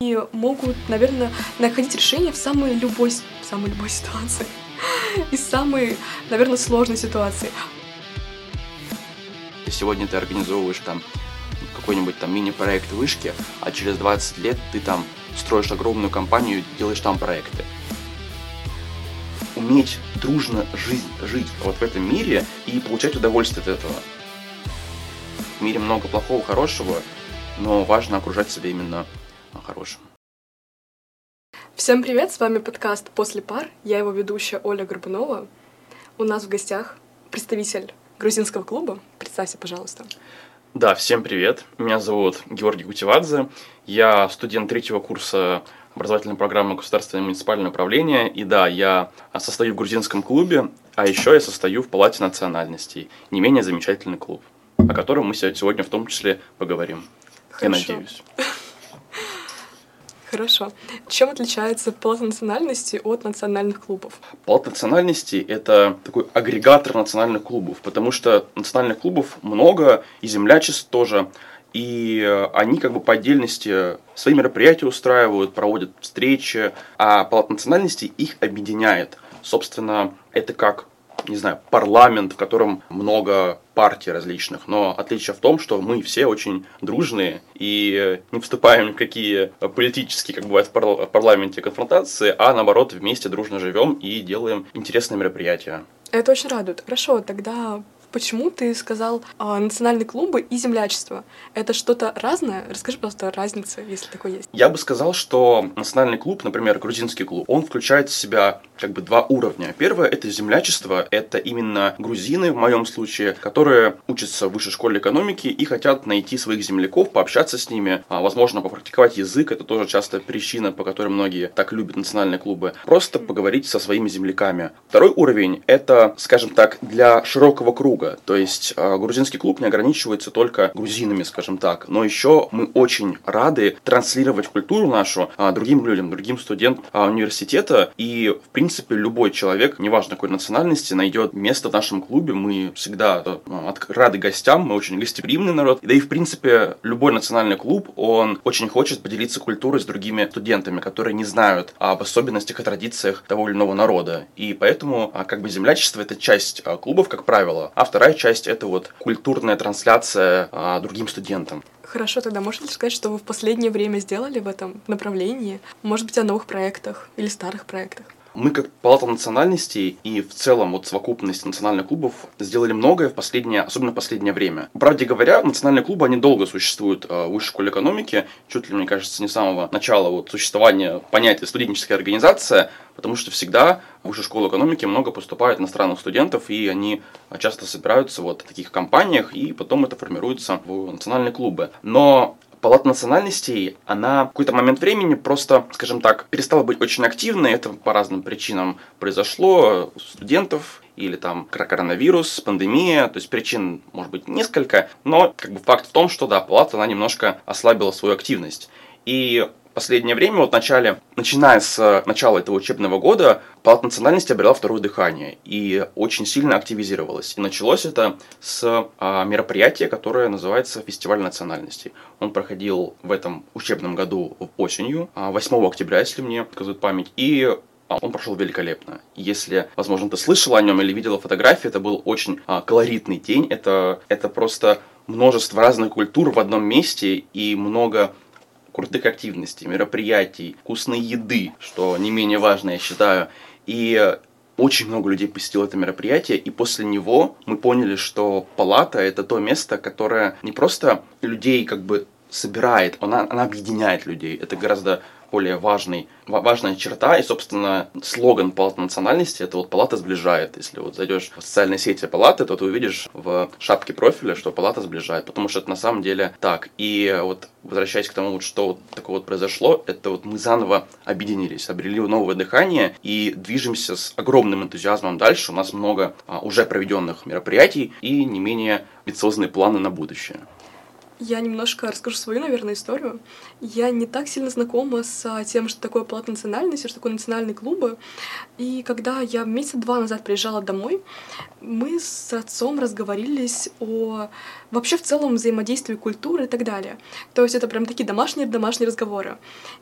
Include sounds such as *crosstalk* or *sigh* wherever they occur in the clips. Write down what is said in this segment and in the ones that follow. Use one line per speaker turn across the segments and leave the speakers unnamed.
и могут, наверное, находить решение в самой любой, в самой любой ситуации. *laughs* И самой, наверное, сложной ситуации.
Сегодня ты организовываешь там какой-нибудь там мини-проект вышки, а через 20 лет ты там строишь огромную компанию, делаешь там проекты. Уметь дружно жить, жить вот в этом мире и получать удовольствие от этого. В мире много плохого, хорошего, но важно окружать себя именно хорошим.
Всем привет, с вами подкаст «После пар», я его ведущая Оля Горбунова. У нас в гостях представитель грузинского клуба. Представься, пожалуйста.
Да, всем привет. Меня зовут Георгий Гутивадзе. Я студент третьего курса образовательной программы государственное муниципальное управление. И да, я состою в грузинском клубе, а еще я состою в Палате национальностей. Не менее замечательный клуб, о котором мы сегодня в том числе поговорим.
Хорошо.
Я надеюсь. *laughs*
Хорошо. Чем отличается палата национальности от национальных клубов?
Палата национальностей — это такой агрегатор национальных клубов, потому что национальных клубов много, и землячеств тоже, и они как бы по отдельности свои мероприятия устраивают, проводят встречи, а палата национальностей их объединяет. Собственно, это как не знаю, парламент, в котором много партий различных, но отличие в том, что мы все очень дружные и не вступаем в какие политические, как бывает в парламенте, конфронтации, а наоборот вместе дружно живем и делаем интересные мероприятия.
Это очень радует. Хорошо, тогда Почему ты сказал э, национальные клубы и землячество? Это что-то разное? Расскажи, пожалуйста, разницы, если такое есть.
Я бы сказал, что национальный клуб, например, грузинский клуб, он включает в себя как бы два уровня. Первое — это землячество. Это именно грузины, в моем случае, которые учатся в высшей школе экономики и хотят найти своих земляков, пообщаться с ними, а, возможно, попрактиковать язык. Это тоже часто причина, по которой многие так любят национальные клубы. Просто поговорить со своими земляками. Второй уровень — это, скажем так, для широкого круга круга. То есть а, грузинский клуб не ограничивается только грузинами, скажем так, но еще мы очень рады транслировать культуру нашу а, другим людям, другим студентам а, университета. И, в принципе, любой человек, неважно какой национальности, найдет место в нашем клубе. Мы всегда рады гостям, мы очень гостеприимный народ. Да и, в принципе, любой национальный клуб, он очень хочет поделиться культурой с другими студентами, которые не знают об особенностях и традициях того или иного народа. И поэтому, как бы, землячество — это часть клубов, как правило, а вторая часть — это вот культурная трансляция а, другим студентам.
Хорошо, тогда можете сказать, что вы в последнее время сделали в этом направлении? Может быть, о новых проектах или старых проектах?
Мы как Палата национальностей и в целом вот совокупность национальных клубов сделали многое в последнее, особенно в последнее время. Правде говоря, национальные клубы, они долго существуют э, в высшей школе экономики, чуть ли, мне кажется, не с самого начала вот существования понятия студенческая организация, потому что всегда в высшую школу экономики много поступает иностранных студентов, и они часто собираются вот в таких компаниях, и потом это формируется в национальные клубы. Но Палата национальностей, она в какой-то момент времени просто, скажем так, перестала быть очень активной. Это по разным причинам произошло. Студентов или там коронавирус, пандемия, то есть причин может быть несколько, но как бы факт в том, что да, палата она немножко ослабила свою активность. И последнее время, вот в начале, начиная с э, начала этого учебного года, Палата национальности обрела второе дыхание и очень сильно активизировалась. И началось это с а, мероприятия, которое называется Фестиваль национальностей. Он проходил в этом учебном году осенью, 8 а, октября, если мне показывает память. И а, он прошел великолепно. Если, возможно, ты слышал о нем или видела фотографии, это был очень а, колоритный день. Это, это просто множество разных культур в одном месте и много крутых активностей, мероприятий, вкусной еды, что не менее важно, я считаю. И очень много людей посетило это мероприятие, и после него мы поняли, что палата — это то место, которое не просто людей как бы собирает, она, она объединяет людей. Это гораздо более важный, важная черта. И, собственно, слоган Палаты национальности – это вот «Палата сближает». Если вот зайдешь в социальные сети Палаты, то ты увидишь в шапке профиля, что Палата сближает, потому что это на самом деле так. И вот возвращаясь к тому, вот, что вот такое вот произошло, это вот мы заново объединились, обрели новое дыхание и движемся с огромным энтузиазмом дальше. У нас много а, уже проведенных мероприятий и не менее амбициозные планы на будущее.
Я немножко расскажу свою, наверное, историю. Я не так сильно знакома с тем, что такое палата национальности, что такое национальные клубы. И когда я месяца два назад приезжала домой, мы с отцом разговорились о вообще в целом взаимодействии культуры и так далее. То есть это прям такие домашние домашние разговоры.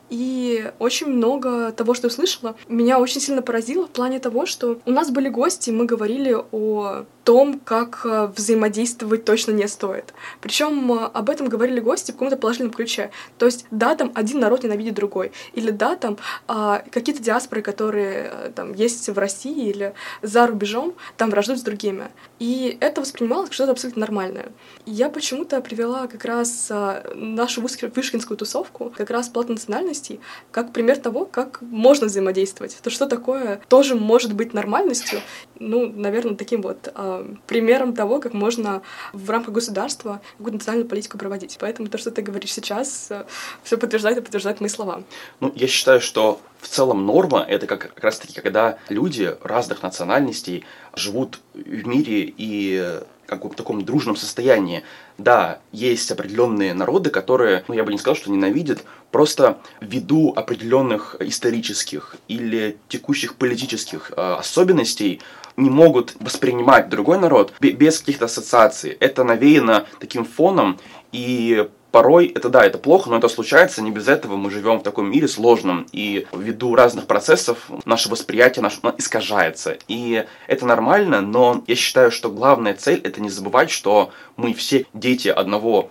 И очень много того, что услышала, меня очень сильно поразило в плане того, что у нас были гости, мы говорили о том, как э, взаимодействовать точно не стоит. Причем э, об этом говорили гости в каком-то положительном ключе. То есть, да, там один народ ненавидит другой. Или да, там а, какие-то диаспоры, которые э, там есть в России или за рубежом, там враждуют с другими. И это воспринималось как что-то абсолютно нормальное. Я почему-то привела как раз а, нашу вышкинскую тусовку, как раз плат национальностей, как пример того, как можно взаимодействовать. То, что такое тоже может быть нормальностью. Ну, наверное, таким вот а, примером того, как можно в рамках государства какую-то национальную политику проводить. Поэтому то, что ты говоришь сейчас, э, все подтверждает и подтверждает мои слова.
Ну, я считаю, что в целом норма — это как, как раз-таки, когда люди разных национальностей живут в мире и как в таком дружном состоянии. Да, есть определенные народы, которые, ну я бы не сказал, что ненавидят, просто ввиду определенных исторических или текущих политических э, особенностей не могут воспринимать другой народ без каких-то ассоциаций. Это навеяно таким фоном, и порой это да, это плохо, но это случается, не без этого мы живем в таком мире сложном, и ввиду разных процессов наше восприятие наше, искажается. И это нормально, но я считаю, что главная цель это не забывать, что мы все дети одного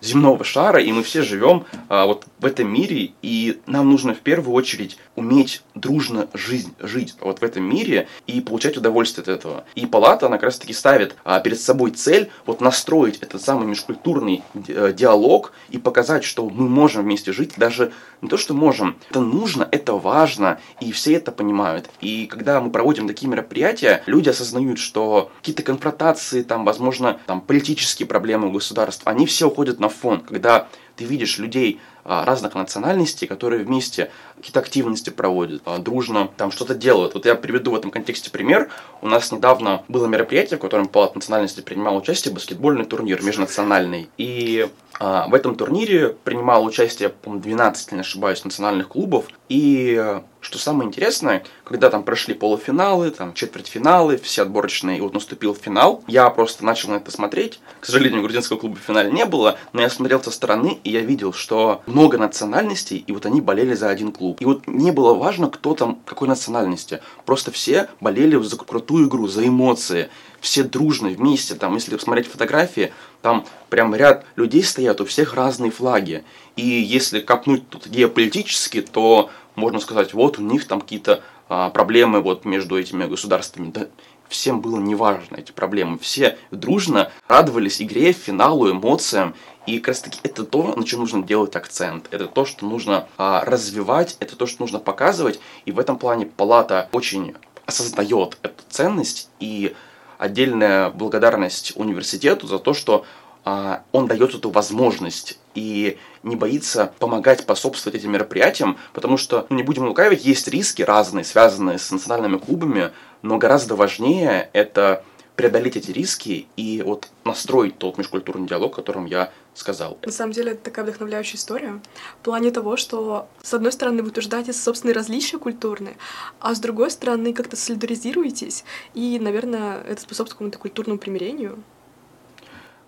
земного шара, и мы все живем а, вот в этом мире, и нам нужно в первую очередь уметь дружно жизнь, жить вот в этом мире и получать удовольствие от этого. И палата, она как раз таки ставит а, перед собой цель вот настроить этот самый межкультурный э, диалог и показать, что мы можем вместе жить, даже не то, что можем, это нужно, это важно, и все это понимают. И когда мы проводим такие мероприятия, люди осознают, что какие-то конфронтации, там, возможно, там, политические проблемы у государства, они все уходят на фон, когда ты видишь людей а, разных национальностей, которые вместе какие-то активности проводят, а, дружно там что-то делают. Вот я приведу в этом контексте пример. У нас недавно было мероприятие, в котором Палат национальности принимал участие, баскетбольный турнир межнациональный. И в этом турнире принимало участие, по-моему, 12, если не ошибаюсь, национальных клубов. И что самое интересное, когда там прошли полуфиналы, там четвертьфиналы, все отборочные, и вот наступил финал, я просто начал на это смотреть. К сожалению, грузинского клуба в финале не было, но я смотрел со стороны, и я видел, что много национальностей, и вот они болели за один клуб. И вот не было важно, кто там, какой национальности. Просто все болели за крутую игру, за эмоции. Все дружно, вместе. Там, если посмотреть фотографии, там прям ряд людей стоят, у всех разные флаги. И если копнуть тут геополитически, то можно сказать, вот у них там какие-то а, проблемы вот между этими государствами. Да всем было неважно эти проблемы. Все дружно радовались игре, финалу, эмоциям. И как раз таки это то, на чем нужно делать акцент. Это то, что нужно а, развивать, это то, что нужно показывать. И в этом плане палата очень осознает эту ценность. И отдельная благодарность университету за то, что а, он дает эту возможность и не боится помогать, способствовать этим мероприятиям, потому что, ну, не будем лукавить, есть риски разные, связанные с национальными клубами, но гораздо важнее это преодолеть эти риски и вот настроить тот межкультурный диалог, о котором я сказал.
На самом деле, это такая вдохновляющая история в плане того, что, с одной стороны, вы утверждаете собственные различия культурные, а с другой стороны, как-то солидаризируетесь, и, наверное, это способствует какому-то культурному примирению.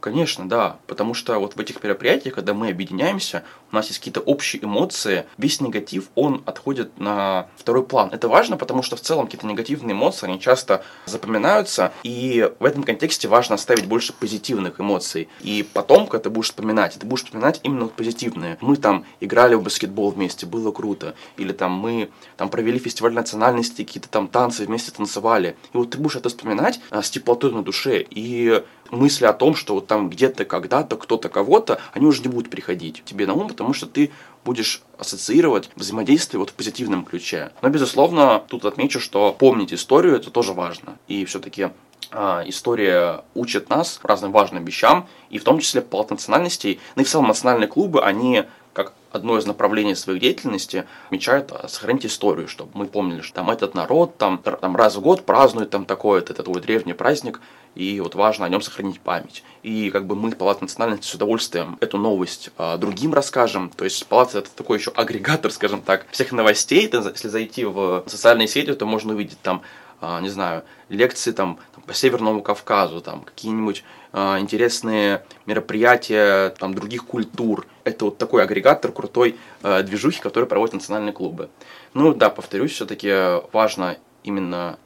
Конечно, да, потому что вот в этих мероприятиях, когда мы объединяемся, у нас есть какие-то общие эмоции, весь негатив, он отходит на второй план. Это важно, потому что в целом какие-то негативные эмоции, они часто запоминаются, и в этом контексте важно оставить больше позитивных эмоций. И потом, когда ты будешь вспоминать, ты будешь вспоминать именно позитивные. Мы там играли в баскетбол вместе, было круто. Или там мы там провели фестиваль национальности, какие-то там танцы вместе танцевали. И вот ты будешь это вспоминать а, с теплотой на душе. И мысли о том, что вот там где-то, когда-то, кто-то кого-то, они уже не будут приходить тебе на ум, потому что ты будешь ассоциировать взаимодействие вот в позитивном ключе. Но, безусловно, тут отмечу, что помнить историю это тоже важно. И все-таки а, история учит нас разным важным вещам, и в том числе по национальностей, ну и в целом национальные клубы, они одно из направлений своей деятельности отмечают а, сохранить историю, чтобы мы помнили, что там этот народ там, там раз в год празднует там такой этот такой древний праздник, и вот важно о нем сохранить память. И как бы мы, Палата национальности, с удовольствием эту новость а, другим расскажем. То есть Палата это такой еще агрегатор, *laughs* скажем так, всех новостей. Это, если зайти в социальные сети, то можно увидеть там а, не знаю, лекции там, там по Северному Кавказу, там какие-нибудь интересные мероприятия там других культур. Это вот такой агрегатор крутой а, движухи, который проводят национальные клубы. Ну да, повторюсь, все-таки важно именно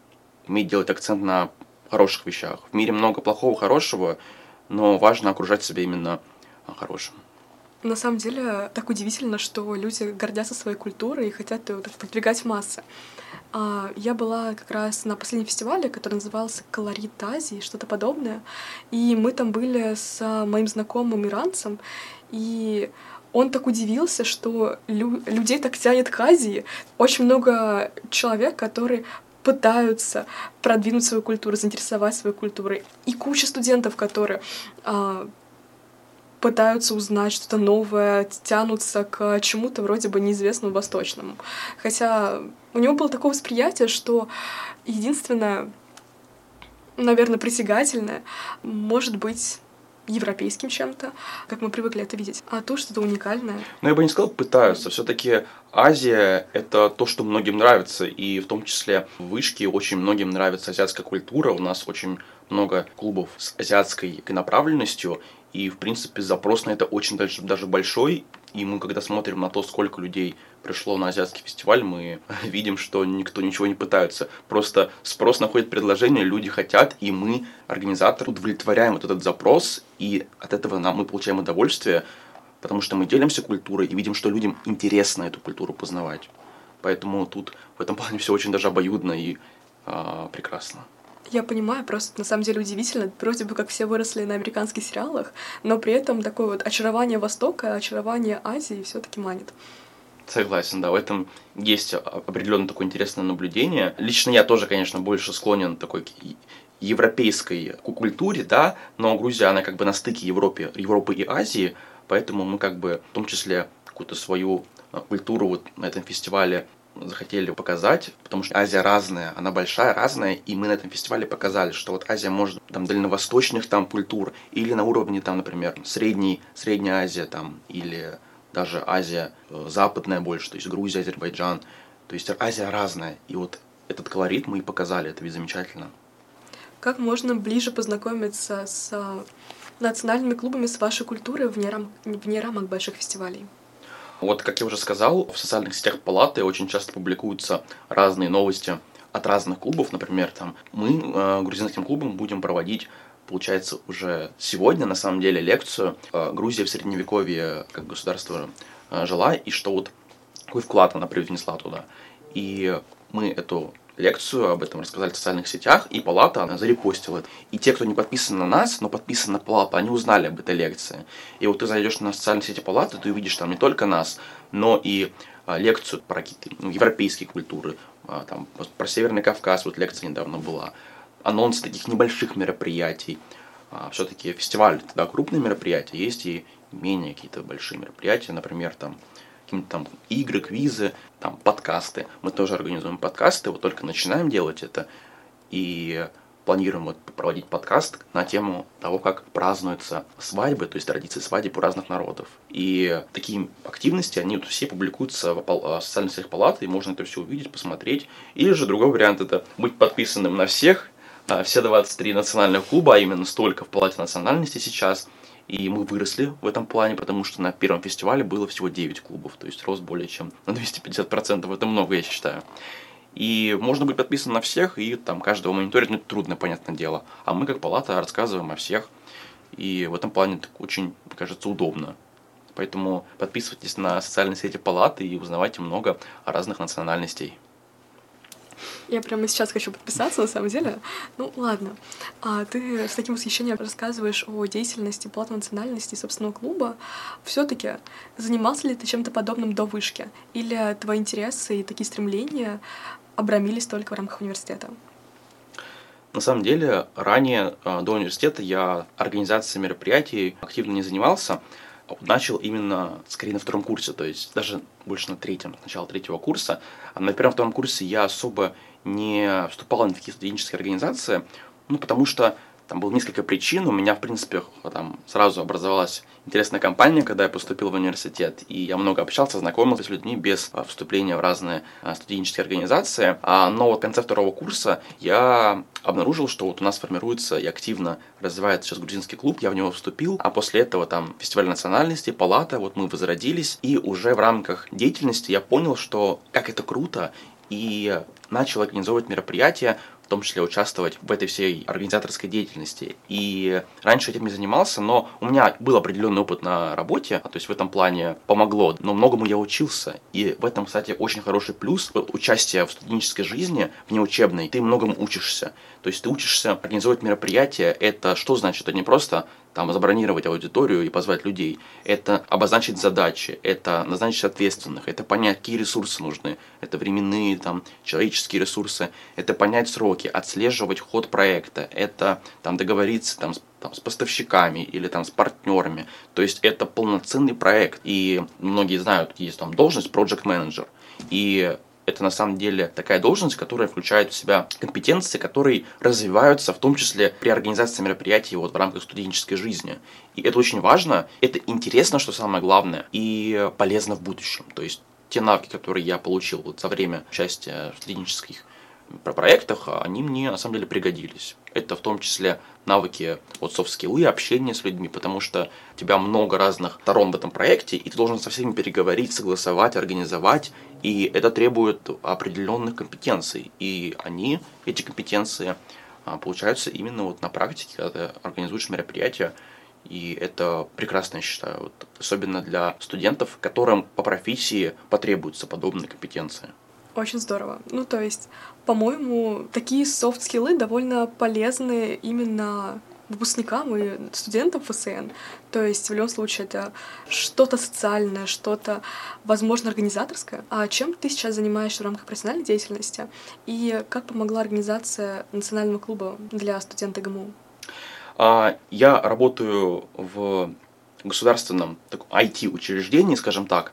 иметь делать акцент на хороших вещах. В мире много плохого, хорошего, но важно окружать себя именно хорошим.
На самом деле, так удивительно, что люди гордятся своей культурой и хотят ее так продвигать массы. А, я была как раз на последнем фестивале, который назывался «Колорит Азии», что-то подобное. И мы там были с моим знакомым иранцем, и он так удивился, что лю- людей так тянет к Азии. Очень много человек, которые пытаются продвинуть свою культуру, заинтересовать своей культурой. И куча студентов, которые а, пытаются узнать что-то новое, тянутся к чему-то вроде бы неизвестному восточному. Хотя у него было такое восприятие, что единственное, наверное, притягательное может быть европейским чем-то, как мы привыкли это видеть, а то что-то уникальное.
Ну, я бы не сказал, пытаются. Все-таки Азия — это то, что многим нравится, и в том числе в Вышке очень многим нравится азиатская культура. У нас очень много клубов с азиатской направленностью, и, в принципе, запрос на это очень даже, даже большой. И мы, когда смотрим на то, сколько людей пришло на азиатский фестиваль, мы *laughs* видим, что никто ничего не пытается. Просто спрос находит предложение, люди хотят, и мы, организаторы, удовлетворяем вот этот запрос, и от этого нам, мы получаем удовольствие, потому что мы делимся культурой и видим, что людям интересно эту культуру познавать. Поэтому тут в этом плане все очень даже обоюдно и э, прекрасно.
Я понимаю, просто на самом деле удивительно. Вроде бы как все выросли на американских сериалах, но при этом такое вот очарование Востока, очарование Азии все таки манит.
Согласен, да, в этом есть определенно такое интересное наблюдение. Лично я тоже, конечно, больше склонен такой европейской культуре, да, но Грузия, она как бы на стыке Европы, Европы и Азии, поэтому мы как бы в том числе какую-то свою а, культуру вот на этом фестивале захотели показать, потому что Азия разная, она большая, разная, и мы на этом фестивале показали, что вот Азия может там дальневосточных там культур или на уровне там, например, средней, Средняя Азия там или даже Азия э, западная больше, то есть Грузия, Азербайджан, то есть Азия разная, и вот этот колорит мы и показали, это ведь замечательно.
Как можно ближе познакомиться с э, национальными клубами, с вашей культурой вне, рам... вне рамок больших фестивалей?
Вот, как я уже сказал, в социальных сетях палаты очень часто публикуются разные новости от разных клубов. Например, там мы э, грузинским клубом будем проводить получается, уже сегодня, на самом деле, лекцию э, «Грузия в Средневековье как государство э, жила» и что вот какой вклад она привнесла туда. И мы эту лекцию, об этом рассказали в социальных сетях, и палата, она зарепостила это. И те, кто не подписан на нас, но подписан на палату, они узнали об этой лекции. И вот ты зайдешь на социальные сети палаты, ты увидишь там не только нас, но и а, лекцию про какие-то ну, европейские культуры, а, там, про Северный Кавказ, вот лекция недавно была, анонс таких небольших мероприятий. А, Все-таки фестиваль, тогда крупные мероприятия, есть и менее какие-то большие мероприятия, например, там какие-то там игры, квизы, там подкасты. Мы тоже организуем подкасты, вот только начинаем делать это. И планируем вот проводить подкаст на тему того, как празднуются свадьбы, то есть традиции свадеб у разных народов. И такие активности, они вот все публикуются в социальных сетях палаты, и можно это все увидеть, посмотреть. Или же другой вариант это быть подписанным на всех, все 23 национальных клуба, а именно столько в Палате национальности сейчас – и мы выросли в этом плане, потому что на первом фестивале было всего 9 клубов, то есть рост более чем на 250%, это много, я считаю. И можно быть подписан на всех, и там каждого мониторить, ну, трудно, понятное дело. А мы, как палата, рассказываем о всех, и в этом плане так очень, кажется, удобно. Поэтому подписывайтесь на социальные сети палаты и узнавайте много о разных национальностей.
Я прямо сейчас хочу подписаться, на самом деле. Ну, ладно. А ты с таким восхищением рассказываешь о деятельности платной национальности собственного клуба. все таки занимался ли ты чем-то подобным до вышки? Или твои интересы и такие стремления обрамились только в рамках университета?
На самом деле, ранее, а, до университета, я организацией мероприятий активно не занимался. Начал именно скорее на втором курсе, то есть даже больше на третьем, с третьего курса. А на первом-втором курсе я особо не вступал в такие студенческие организации, ну, потому что там было несколько причин. У меня, в принципе, там сразу образовалась интересная компания, когда я поступил в университет. И я много общался, знакомился с людьми без а, вступления в разные а, студенческие организации. А, но вот в конце второго курса я обнаружил, что вот у нас формируется и активно развивается сейчас грузинский клуб, я в него вступил, а после этого там фестиваль национальности, палата, вот мы возродились, и уже в рамках деятельности я понял, что как это круто, и начал организовывать мероприятия, том числе участвовать в этой всей организаторской деятельности. И раньше этим не занимался, но у меня был определенный опыт на работе, то есть в этом плане помогло, но многому я учился. И в этом, кстати, очень хороший плюс участия в студенческой жизни, внеучебной, ты многому учишься. То есть ты учишься организовывать мероприятия, это что значит? Это не просто там забронировать аудиторию и позвать людей. Это обозначить задачи, это назначить ответственных, это понять, какие ресурсы нужны. Это временные, там, человеческие ресурсы, это понять сроки, отслеживать ход проекта, это там договориться там, с там, с поставщиками или там с партнерами. То есть это полноценный проект. И многие знают, есть там должность project manager. И это на самом деле такая должность, которая включает в себя компетенции, которые развиваются в том числе при организации мероприятий вот в рамках студенческой жизни. И это очень важно, это интересно, что самое главное, и полезно в будущем. То есть те навыки, которые я получил вот за время участия в студенческих проектах, они мне на самом деле пригодились. Это в том числе навыки вот софт-скиллы, общение с людьми, потому что у тебя много разных сторон в этом проекте, и ты должен со всеми переговорить, согласовать, организовать, и это требует определенных компетенций. И они, эти компетенции, а, получаются именно вот на практике, когда ты организуешь мероприятия, и это прекрасно, я считаю, вот, особенно для студентов, которым по профессии потребуются подобные компетенции.
Очень здорово. Ну, то есть, по-моему, такие софт-скиллы довольно полезны именно выпускникам и студентам ФСН. То есть в любом случае это что-то социальное, что-то, возможно, организаторское. А чем ты сейчас занимаешься в рамках профессиональной деятельности? И как помогла организация национального клуба для студента ГМУ?
А, я работаю в государственном IT-учреждении, скажем так,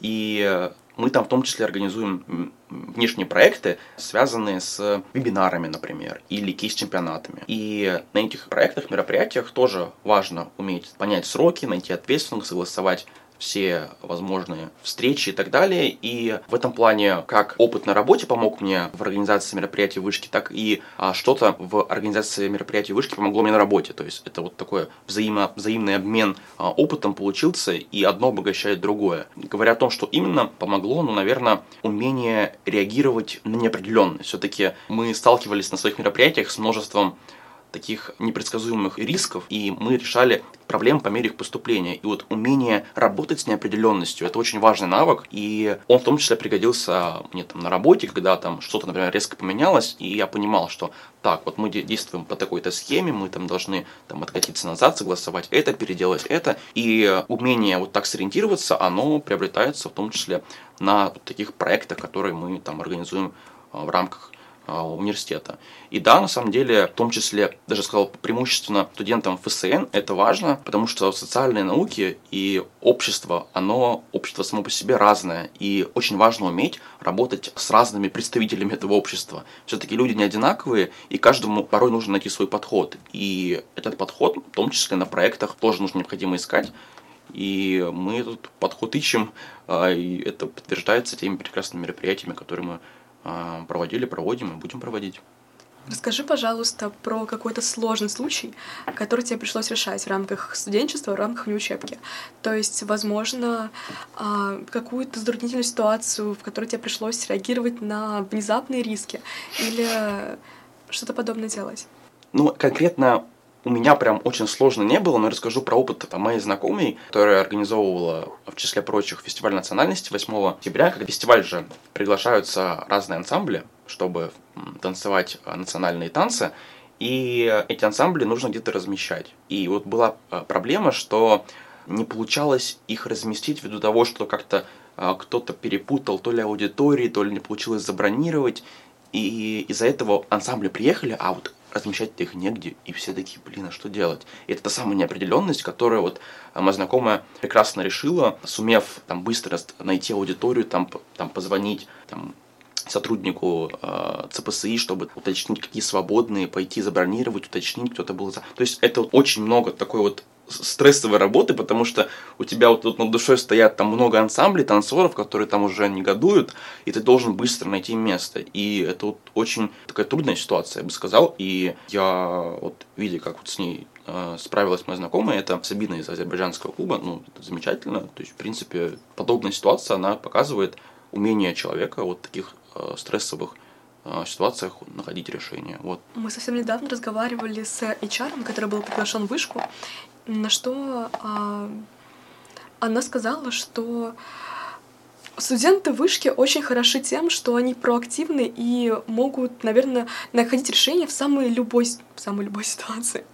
и мы там в том числе организуем внешние проекты, связанные с вебинарами, например, или кейс-чемпионатами. И на этих проектах, мероприятиях тоже важно уметь понять сроки, найти ответственных, согласовать все возможные встречи и так далее. И в этом плане как опыт на работе помог мне в организации мероприятий вышки, так и а, что-то в организации мероприятий вышки помогло мне на работе. То есть это вот такой взаимо, взаимный обмен а, опытом получился, и одно обогащает другое. Говоря о том, что именно помогло, ну, наверное, умение реагировать на неопределенность. Все-таки мы сталкивались на своих мероприятиях с множеством таких непредсказуемых рисков, и мы решали проблем по мере их поступления. И вот умение работать с неопределенностью – это очень важный навык, и он в том числе пригодился мне там на работе, когда там что-то, например, резко поменялось, и я понимал, что так, вот мы действуем по такой-то схеме, мы там должны там откатиться назад, согласовать это, переделать это, и умение вот так сориентироваться, оно приобретается в том числе на таких проектах, которые мы там организуем а, в рамках университета. И да, на самом деле, в том числе, даже сказал, преимущественно студентам ФСН это важно, потому что социальные науки и общество, оно, общество само по себе разное, и очень важно уметь работать с разными представителями этого общества. Все-таки люди не одинаковые, и каждому порой нужно найти свой подход. И этот подход, в том числе на проектах, тоже нужно необходимо искать, и мы этот подход ищем, а, и это подтверждается теми прекрасными мероприятиями, которые мы а, проводили, проводим и будем проводить.
Расскажи, пожалуйста, про какой-то сложный случай, который тебе пришлось решать в рамках студенчества, в рамках неучебки. То есть, возможно, а, какую-то затруднительную ситуацию, в которой тебе пришлось реагировать на внезапные риски или что-то подобное делать.
Ну, конкретно у меня прям очень сложно не было, но я расскажу про опыт там, моей знакомой, которая организовывала, в числе прочих, фестиваль национальности 8 октября. Как фестиваль же приглашаются разные ансамбли, чтобы танцевать национальные танцы. И эти ансамбли нужно где-то размещать. И вот была а, проблема, что не получалось их разместить ввиду того, что как-то а, кто-то перепутал то ли аудитории, то ли не получилось забронировать. И из-за этого ансамбли приехали, а вот размещать-то их негде, и все такие, блин, а что делать? И это та самая неопределенность, которая вот а, моя знакомая прекрасно решила, сумев там быстро найти аудиторию, там, там позвонить, там, сотруднику э, ЦПСИ, чтобы уточнить, какие свободные, пойти забронировать, уточнить, кто-то был за. То есть это очень много такой вот стрессовой работы, потому что у тебя вот тут над душой стоят там много ансамблей, танцоров, которые там уже негодуют, и ты должен быстро найти место. И это вот очень такая трудная ситуация, я бы сказал. И я вот, видя, как вот с ней э, справилась моя знакомая, это Сабина из азербайджанского клуба, ну, это замечательно. То есть, в принципе, подобная ситуация, она показывает умение человека вот таких э, стрессовых э, ситуациях находить решение. Вот.
Мы совсем недавно разговаривали с HR, который был приглашен в вышку, на что а, она сказала, что студенты вышки очень хороши тем, что они проактивны и могут, наверное, находить решение в самой любой, в самой любой *laughs* ситуации.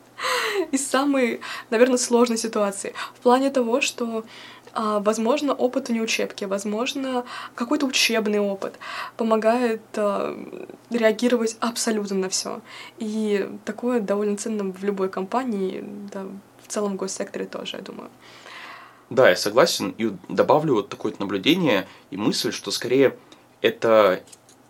Из самой, наверное, сложной ситуации. В плане того, что а, Возможно, опыт не учебки, возможно, какой-то учебный опыт помогает а, реагировать абсолютно на все. И такое довольно ценно в любой компании, да, целом госсекторе тоже, я думаю.
Да, я согласен. И добавлю вот такое наблюдение и мысль, что скорее это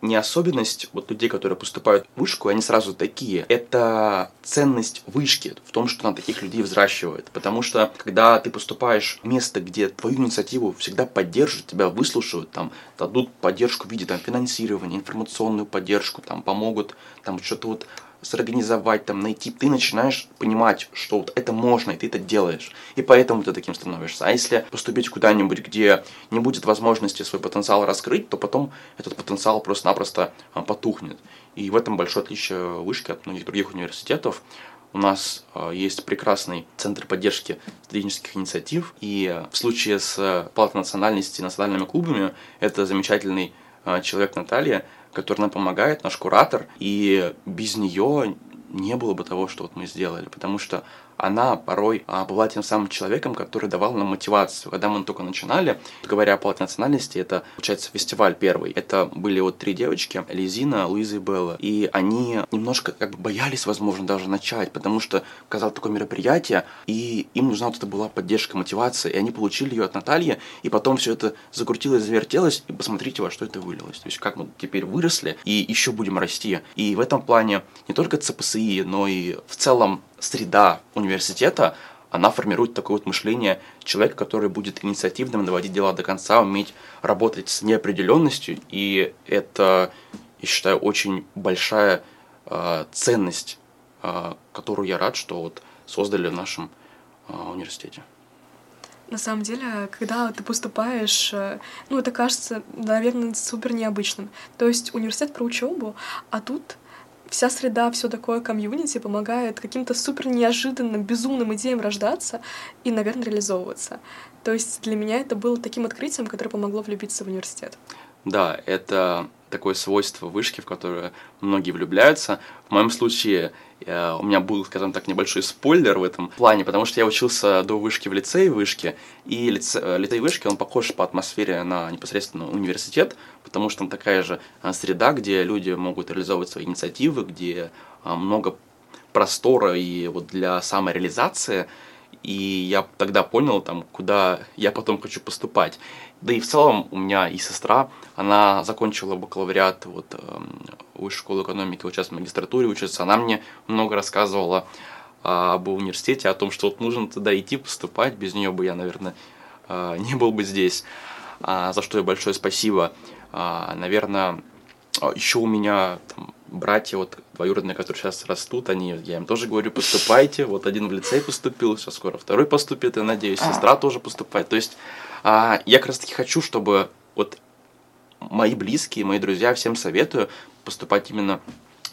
не особенность вот людей, которые поступают в вышку, они сразу такие. Это ценность вышки в том, что она таких людей взращивает. Потому что, когда ты поступаешь в место, где твою инициативу всегда поддержат, тебя выслушают, там, дадут поддержку в виде там, финансирования, информационную поддержку, там, помогут там что-то вот сорганизовать, там, найти, ты начинаешь понимать, что вот это можно, и ты это делаешь. И поэтому ты таким становишься. А если поступить куда-нибудь, где не будет возможности свой потенциал раскрыть, то потом этот потенциал просто-напросто а, потухнет. И в этом большое отличие вышки от многих других университетов. У нас э, есть прекрасный центр поддержки студенческих инициатив, и в случае с платой национальности национальными клубами это замечательный человек Наталья, которая нам помогает, наш куратор, и без нее не было бы того, что вот мы сделали, потому что она порой а, была тем самым человеком, который давал нам мотивацию. Когда мы только начинали, говоря о палате национальности, это, получается, фестиваль первый. Это были вот три девочки, Лизина, Луиза и Белла. И они немножко как бы боялись, возможно, даже начать, потому что казалось такое мероприятие, и им нужна вот эта была поддержка, мотивация, и они получили ее от Натальи, и потом все это закрутилось, завертелось, и посмотрите, во что это вылилось. То есть как мы теперь выросли, и еще будем расти. И в этом плане не только ЦПСИ, но и в целом среда университета, она формирует такое вот мышление человека, который будет инициативным, доводить дела до конца, уметь работать с неопределенностью. И это, я считаю, очень большая э, ценность, э, которую я рад, что вот создали в нашем э, университете.
На самом деле, когда ты поступаешь, э, ну, это кажется, наверное, супер необычным. То есть университет про учебу, а тут вся среда, все такое комьюнити помогает каким-то супер неожиданным, безумным идеям рождаться и, наверное, реализовываться. То есть для меня это было таким открытием, которое помогло влюбиться в университет.
Да, это такое свойство вышки, в которое многие влюбляются. В моем случае э, у меня был, скажем так, небольшой спойлер в этом плане, потому что я учился до вышки в лицее вышки, и лице, э, лицей вышки, он похож по атмосфере на непосредственно университет, потому что там такая же э, среда, где люди могут реализовывать свои инициативы, где много простора и вот для самореализации, и я тогда понял, там, куда я потом хочу поступать. Да и в целом у меня и сестра, она закончила бакалавриат вот, э, высшей школы экономики, вот сейчас в магистратуре учится. Она мне много рассказывала э, об университете, о том, что вот нужно туда идти поступать. Без нее бы я, наверное, э, *laughs* не был бы здесь. А, за что ей большое спасибо. А, наверное, еще у меня там, братья вот двоюродные, которые сейчас растут, они, я им тоже говорю, поступайте. Вот один в лицей поступил, сейчас скоро второй поступит, я надеюсь, сестра тоже поступает. То есть а, я как раз таки хочу, чтобы вот мои близкие, мои друзья, всем советую поступать именно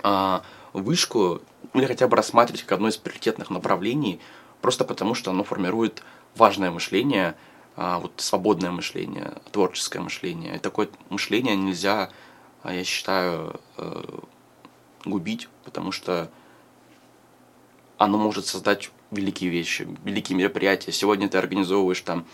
а, в вышку или хотя бы рассматривать как одно из приоритетных направлений, просто потому что оно формирует важное мышление, а, вот свободное мышление, творческое мышление. И такое мышление нельзя, а, я считаю, э, губить, потому что оно может создать великие вещи, великие мероприятия. Сегодня ты организовываешь там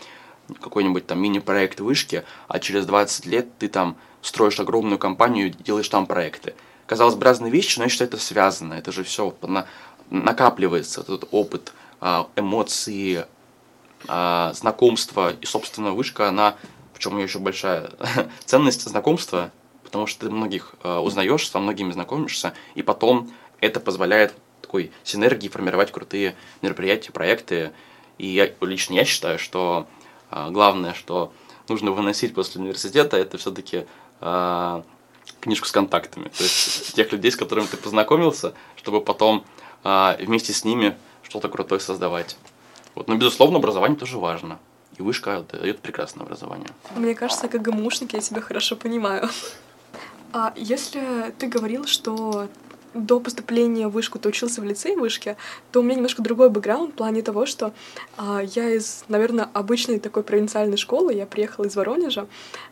какой-нибудь там мини-проект вышки, а через 20 лет ты там строишь огромную компанию и делаешь там проекты. казалось бы, разные вещи, но я считаю, это связано. Это же все на, накапливается, этот опыт, а, эмоции, а, знакомство. И, собственно, вышка, она, в чем еще большая *laughs* ценность знакомства, потому что ты многих а, узнаешь, со многими знакомишься, и потом это позволяет такой синергии формировать крутые мероприятия, проекты. И я, лично я считаю, что главное, что нужно выносить после университета, это все-таки книжку с контактами. То есть тех людей, с которыми ты познакомился, чтобы потом а, вместе с ними что-то крутое создавать. Вот. Но, безусловно, образование тоже важно. И вышка дает прекрасное образование.
Мне кажется, как ГМУшник я тебя хорошо понимаю. А если ты говорил, что до поступления в вышку ты учился в лицее вышки, то у меня немножко другой бэкграунд в плане того, что а, я из, наверное, обычной такой провинциальной школы, я приехала из Воронежа,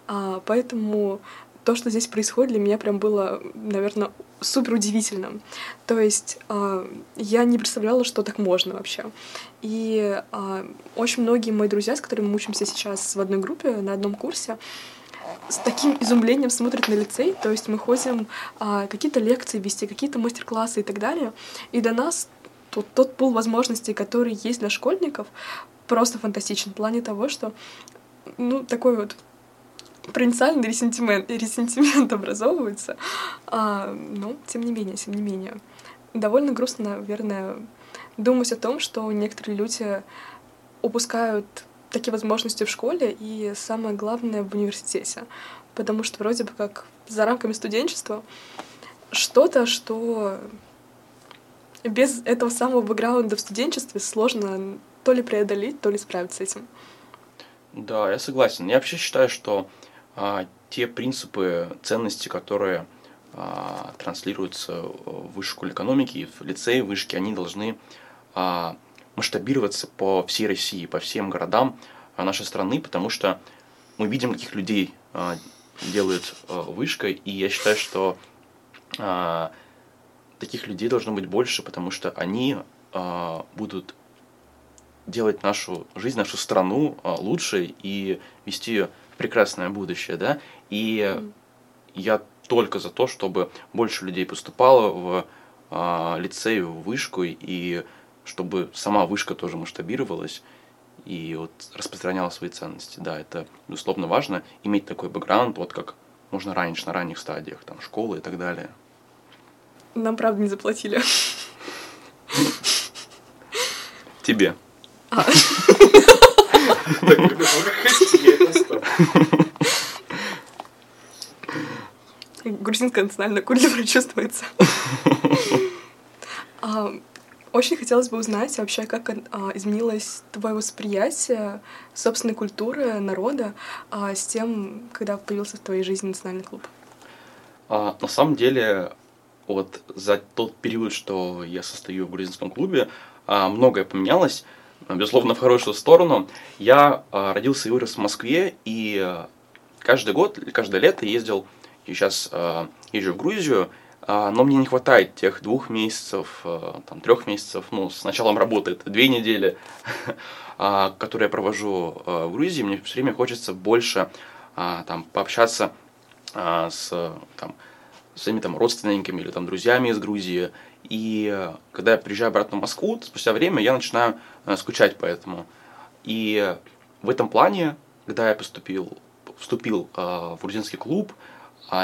а, поэтому то, что здесь происходит, для меня прям было, наверное, супер удивительным. То есть э, я не представляла, что так можно вообще. И э, очень многие мои друзья, с которыми мы учимся сейчас в одной группе, на одном курсе, с таким изумлением смотрят на лицей, то есть мы ходим а, какие-то лекции вести, какие-то мастер-классы и так далее, и до нас тот, тот пул возможностей, который есть для школьников, просто фантастичен в плане того, что ну, такой вот провинциальный ресентимент, ресентимент *laughs* образовывается. А, но, тем не менее, тем не менее. Довольно грустно, наверное, думать о том, что некоторые люди упускают такие возможности в школе и, самое главное, в университете. Потому что вроде бы как за рамками студенчества что-то, что без этого самого бэкграунда в студенчестве сложно то ли преодолеть, то ли справиться с этим.
Да, я согласен. Я вообще считаю, что а, те принципы, ценности, которые а, транслируются в высшей школе экономики, в лицее вышки, они должны а, масштабироваться по всей России, по всем городам нашей страны, потому что мы видим, каких людей делает вышка, и я считаю, что таких людей должно быть больше, потому что они будут делать нашу жизнь, нашу страну лучше и вести ее прекрасное будущее, да, и mm. я только за то, чтобы больше людей поступало в а, лицей, в вышку, и чтобы сама вышка тоже масштабировалась и вот распространяла свои ценности. Да, это, безусловно, важно, иметь такой бэкграунд, вот как можно раньше, на ранних стадиях, там, школы и так далее.
Нам, правда, не заплатили.
Тебе. А. *laughs*
Грузинская национальная культура чувствуется. *laughs* А, очень хотелось бы узнать вообще, как а, изменилось твое восприятие собственной культуры, народа с тем, когда появился в твоей жизни национальный клуб.
на самом деле, вот за тот период, что я состою в грузинском клубе, многое поменялось безусловно, в хорошую сторону. Я а, родился и вырос в Москве, и а, каждый год, каждое лето ездил, и сейчас а, езжу в Грузию, но мне не хватает тех двух месяцев, там, трех месяцев, ну, с началом работы, это две недели, *laughs* которые я провожу в Грузии. Мне все время хочется больше там, пообщаться с там, своими там, родственниками или там, друзьями из Грузии, и э, когда я приезжаю обратно в Москву, спустя время я начинаю э, скучать по этому. И в этом плане, когда я поступил, вступил э, в грузинский клуб,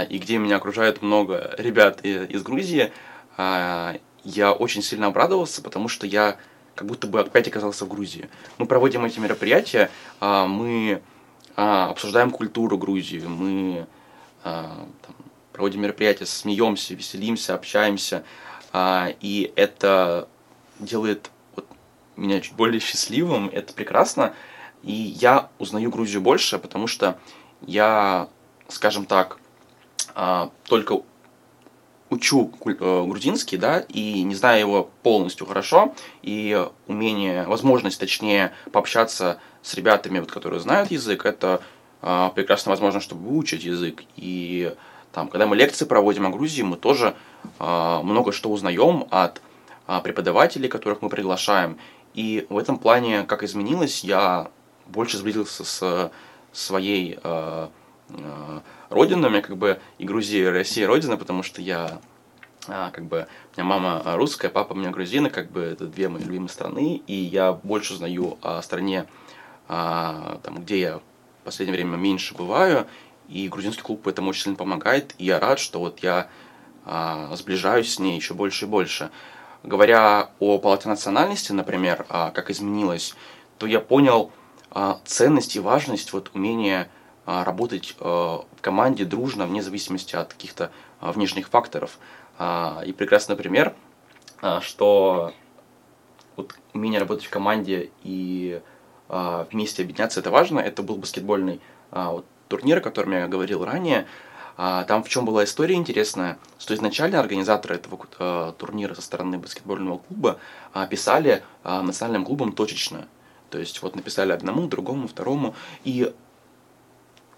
и где меня окружает много ребят из Грузии, я очень сильно обрадовался, потому что я как будто бы опять оказался в Грузии. Мы проводим эти мероприятия, мы обсуждаем культуру Грузии, мы проводим мероприятия, смеемся, веселимся, общаемся, а, и это делает меня чуть более счастливым, это прекрасно, и я узнаю Грузию больше, потому что я, скажем так, а, только учу э, грузинский, да, и не знаю его полностью хорошо, и умение, возможность, точнее, пообщаться с ребятами, вот, которые знают язык, это э, прекрасная возможность, чтобы выучить язык. И там, когда мы лекции проводим о Грузии, мы тоже э, много что узнаем от э, преподавателей, которых мы приглашаем. И в этом плане, как изменилось, я больше сблизился с своей э, э, родиной, у меня как бы и Грузия, и Россия родина, потому что я а, как бы у меня мама русская, папа у меня грузина, как бы это две мои любимые страны, и я больше знаю о стране, а, там, где я в последнее время меньше бываю, и грузинский клуб этому очень сильно помогает, и я рад, что вот я а, сближаюсь с ней еще больше и больше. Говоря о палате национальности, например, а, как изменилось, то я понял а, ценность и важность вот умения работать а, в команде дружно, вне зависимости от каких-то а, внешних факторов. А, и прекрасный пример, а, что вот умение работать в команде и а, вместе объединяться, это важно. Это был баскетбольный а, вот, турнир, о котором я говорил ранее. А, там в чем была история интересная, что изначально организаторы этого а, турнира со стороны баскетбольного клуба а, писали а, национальным клубам точечно. То есть вот написали одному, другому, второму, и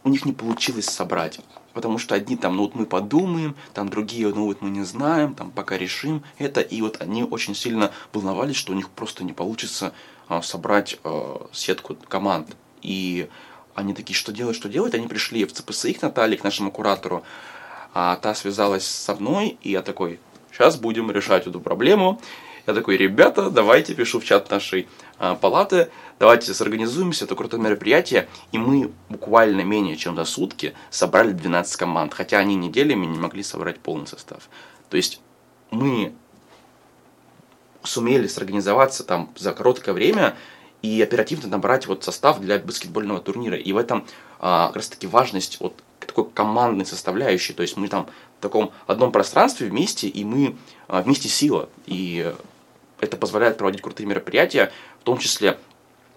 у них не получилось собрать. Потому что одни там, ну вот мы подумаем, там другие, ну вот мы не знаем, там пока решим это. И вот они очень сильно волновались, что у них просто не получится а, собрать а, сетку команд. И они такие, что делать, что делать? Они пришли в ЦПСИ к Наталье, к нашему куратору. А та связалась со мной, и я такой, сейчас будем решать эту проблему. Я такой, ребята, давайте пишу в чат нашей а, палаты, давайте сорганизуемся, это крутое мероприятие. И мы буквально менее чем за сутки собрали 12 команд, хотя они неделями не могли собрать полный состав. То есть мы сумели сорганизоваться там за короткое время и оперативно набрать вот состав для баскетбольного турнира. И в этом а, как раз таки важность вот такой командной составляющей. То есть мы там в таком одном пространстве вместе, и мы а, вместе сила. И это позволяет проводить крутые мероприятия, в том числе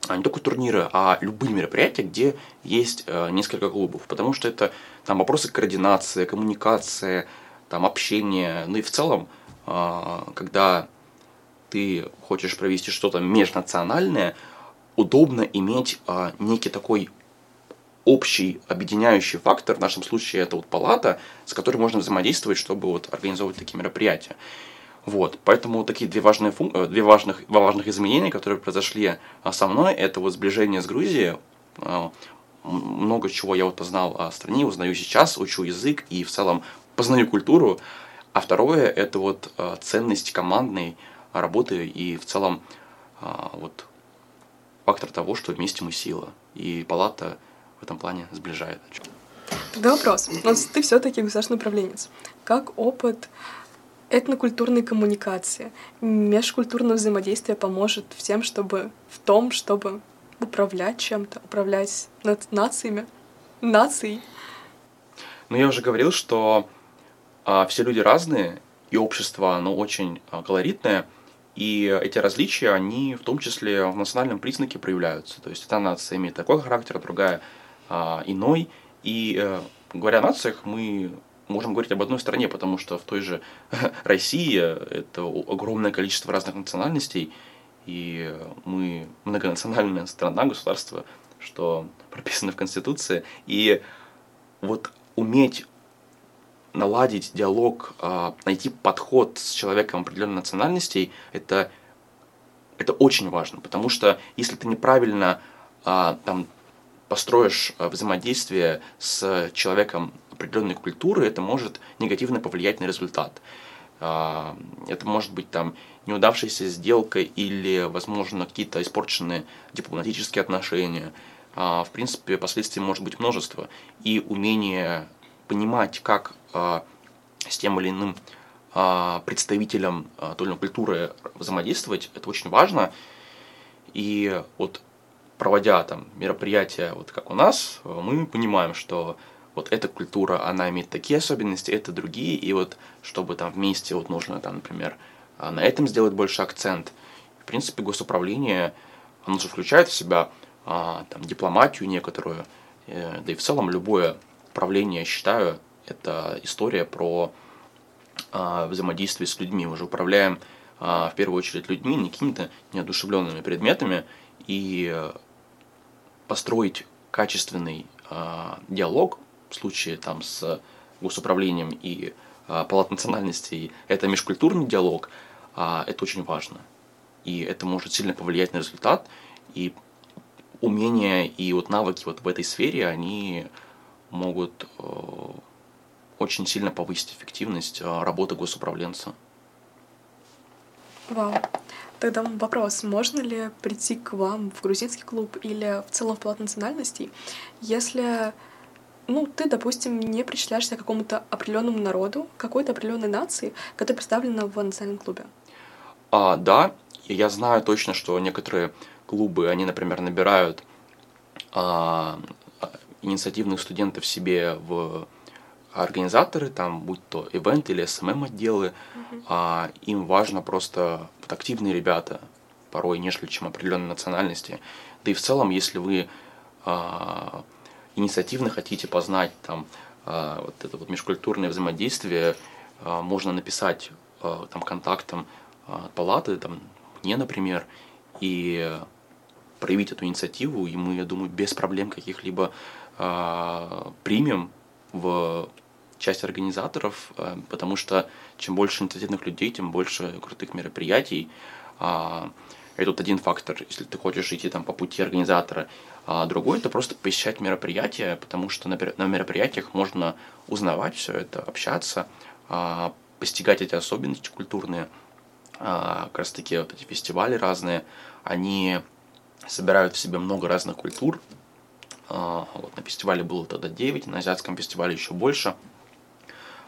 а, не только турниры, а любые мероприятия, где есть э, несколько клубов. Потому что это там вопросы координации, коммуникации, там общения. Ну и в целом, э, когда ты хочешь провести что-то межнациональное, удобно иметь э, некий такой общий объединяющий фактор, в нашем случае это вот палата, с которой можно взаимодействовать, чтобы вот организовывать такие мероприятия. Вот, поэтому такие две важные, фун... Э, две важных, важных изменения, которые произошли а, со мной, это вот сближение с Грузией. А, много чего я вот познал о стране, узнаю сейчас, учу язык и в целом познаю культуру. А второе, это вот а, ценность командной работы и в целом вот фактор того, что вместе мы сила. И палата в этом плане сближает.
Тогда вопрос. Ты все-таки государственный управленец. Как опыт этнокультурной коммуникации, межкультурное взаимодействие поможет всем, чтобы в том, чтобы управлять чем-то, управлять над нациями, нацией.
Ну, я уже говорил, что а, все люди разные, и общество, оно очень а, колоритное, и эти различия, они в том числе в национальном признаке проявляются. То есть эта нация имеет такой характер, другая а, иной. И э, говоря о нациях, мы можем говорить об одной стране, потому что в той же *laughs* России это огромное количество разных национальностей, и мы *laughs* многонациональная страна, государство, что прописано в Конституции. И вот уметь наладить диалог, а, найти подход с человеком определенной национальностей, это, это очень важно, потому что если ты неправильно а, там, построишь а, взаимодействие с человеком определенной культуры, это может негативно повлиять на результат. Это может быть там неудавшаяся сделка или, возможно, какие-то испорченные дипломатические отношения. В принципе, последствий может быть множество. И умение понимать, как а, с тем или иным а, представителем а, той или иной культуры взаимодействовать, это очень важно. И вот проводя там мероприятия, вот как у нас, мы понимаем, что вот эта культура, она имеет такие особенности, это другие, и вот чтобы там вместе вот нужно там, например, на этом сделать больше акцент. В принципе, госуправление, оно же включает в себя а, там, дипломатию некоторую, э, да и в целом любое управление, я считаю, это история про а, взаимодействие с людьми. Мы же управляем а, в первую очередь людьми, не какими-то неодушевленными предметами. И построить качественный а, диалог в случае там с госуправлением и а, палат национальностей, это межкультурный диалог, а, это очень важно. И это может сильно повлиять на результат. И умения и вот навыки вот в этой сфере, они могут э, очень сильно повысить эффективность а, работы госуправленца.
Вау. Тогда вопрос, можно ли прийти к вам в грузинский клуб или в целом в палат национальностей, если ну, ты, допустим, не причисляешься к какому-то определенному народу, какой-то определенной нации, которая представлена в национальном клубе?
А, да, я знаю точно, что некоторые клубы, они, например, набирают а, инициативных студентов себе в организаторы, там, будь то event или SMM отделы, mm-hmm. а, им важно просто вот, активные ребята, порой нежели чем определенной национальности. Да и в целом, если вы а, инициативно хотите познать там а, вот это вот межкультурное взаимодействие, а, можно написать а, там контактом а, палаты, там мне, например, и проявить эту инициативу, и мы, я думаю, без проблем каких-либо а, примем в часть организаторов, а, потому что чем больше инициативных людей, тем больше крутых мероприятий. А, это вот один фактор, если ты хочешь идти там по пути организатора. А другой это просто посещать мероприятия, потому что на, мероприятиях можно узнавать все это, общаться, а, постигать эти особенности культурные. А, как раз таки вот эти фестивали разные, они собирают в себе много разных культур, а, вот на фестивале было тогда 9, на азиатском фестивале еще больше.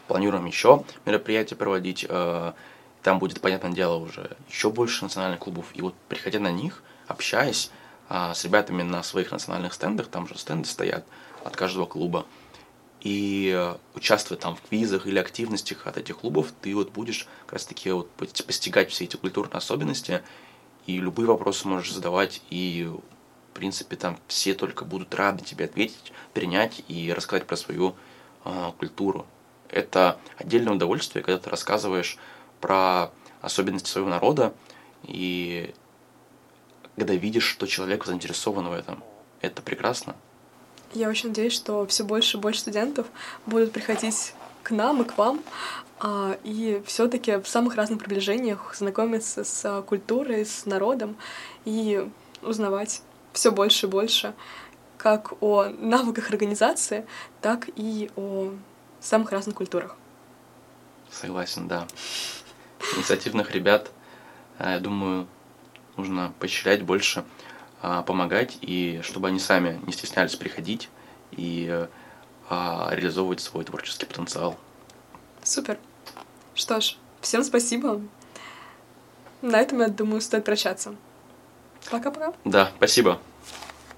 Планируем еще мероприятия проводить. А, там будет, понятное дело, уже еще больше национальных клубов. И вот приходя на них, общаясь а, с ребятами на своих национальных стендах, там же стенды стоят от каждого клуба, и участвуя там в квизах или активностях от этих клубов, ты вот будешь как раз таки вот постигать все эти культурные особенности, и любые вопросы можешь задавать, и принципе, там все только будут рады тебе ответить, принять и рассказать про свою э, культуру. Это отдельное удовольствие, когда ты рассказываешь про особенности своего народа, и когда видишь, что человек заинтересован в этом. Это прекрасно.
Я очень надеюсь, что все больше и больше студентов будут приходить к нам и к вам, а, и все-таки в самых разных приближениях знакомиться с культурой, с народом и узнавать все больше и больше как о навыках организации, так и о самых разных культурах.
Согласен, да. Инициативных ребят, э, я думаю, нужно поощрять больше, а, помогать, и чтобы они сами не стеснялись приходить и а, реализовывать свой творческий потенциал.
Супер. Что ж, всем спасибо. На этом, я думаю, стоит прощаться. Пока-пока.
Да, спасибо.